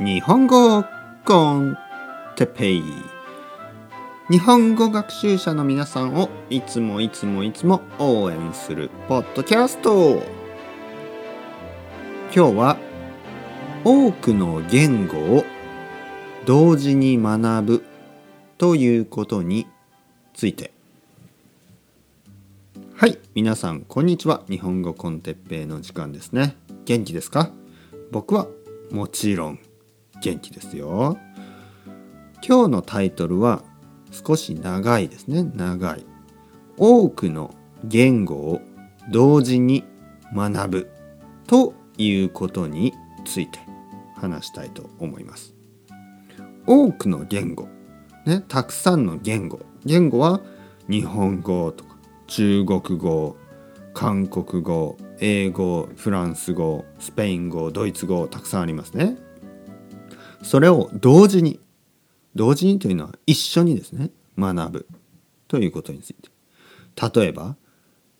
日本語コンテペイ日本語学習者の皆さんをいつもいつもいつも応援するポッドキャスト。今日は多くの言語を同時に学ぶということについて。はい皆さんこんにちは。日本語コンテッペイの時間ですね。元気ですか？僕はもちろん。元気ですよ。今日のタイトルは少し長いですね。長い。多くの言語を同時に学ぶということについて話したいと思います。多くの言語。ねたくさんの言語。言語は日本語とか中国語韓国語英語フランス語スペイン語ドイツ語たくさんありますね。それを同時に同時にというのは一緒にですね学ぶということについて。例えば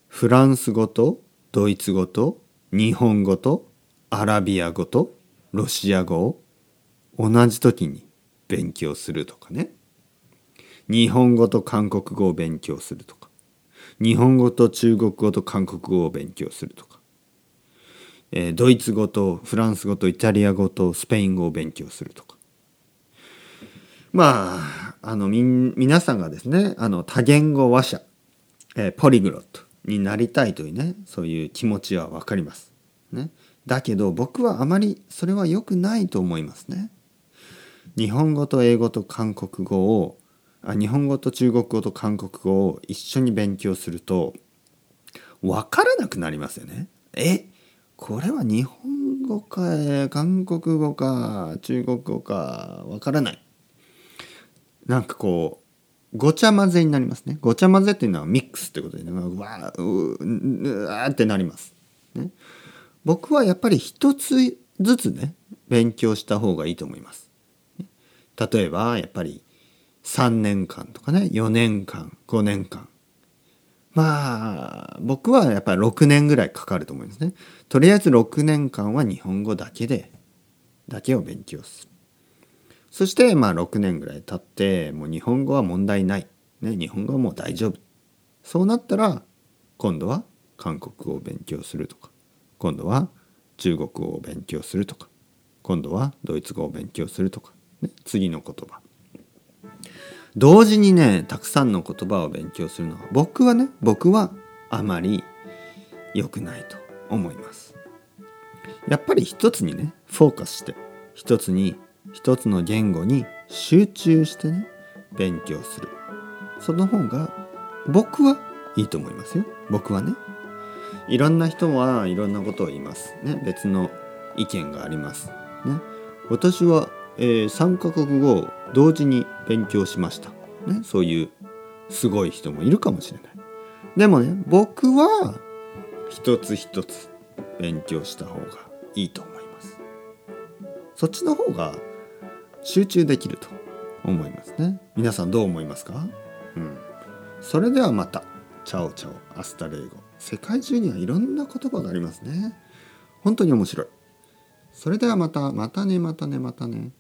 フランス語とドイツ語と日本語とアラビア語とロシア語を同じ時に勉強するとかね。日本語と韓国語を勉強するとか。日本語と中国語と韓国語を勉強するとか、えー、ドイツ語とフランス語とイタリア語とスペイン語を勉強するとかまああのみ皆さんがですねあの多言語話者、えー、ポリグロットになりたいというねそういう気持ちは分かります。ね、だけど僕はあまりそれは良くないと思いますね。日本語と英語と韓国語をあ日本語と中国語と韓国語を一緒に勉強すると分からなくなりますよね。えこれは日本語か韓国語か中国語か分からない。なんかこうごちゃ混ぜになりますね。ごちゃ混ぜっていうのはミックスってことで、ね、うわううわってなります。ね、僕はやっぱり一つずつね勉強した方がいいと思います。例えばやっぱり3年間とかね4年間5年間まあ僕はやっぱり6年ぐらいかかると思いますね。とりあえず6年間は日本語だけでだけを勉強する。そしてまあ6年ぐらい経ってもう日本語は問題ない、ね、日本語はもう大丈夫。そうなったら今度は韓国語を勉強するとか。今度は中国語を勉強するとか。今度はドイツ語を勉強するとか、ね、次の言葉。同時にねたくさんの言葉を勉強するのは僕はね僕はあまり良くないと思います。やっぱり一つにねフォーカスして一つに一つの言語に集中してね勉強する。その方が僕はいいと思いますよ。僕はね。いろんな人はいろんなことを言います。ね別の意見があります。ね。私はえー、3カ国語を同時に勉強しました、ね、そういうすごい人もいるかもしれない。でもね僕は一つ一つ勉強した方がいいと思います。そっちの方が集中できると思いますね。皆さんどう思いますか？うん。それではまた。 Ciao ciao hasta luego。世界中にはいろんな言葉がありますね。本当に面白い。それではまたまたねまたねまたね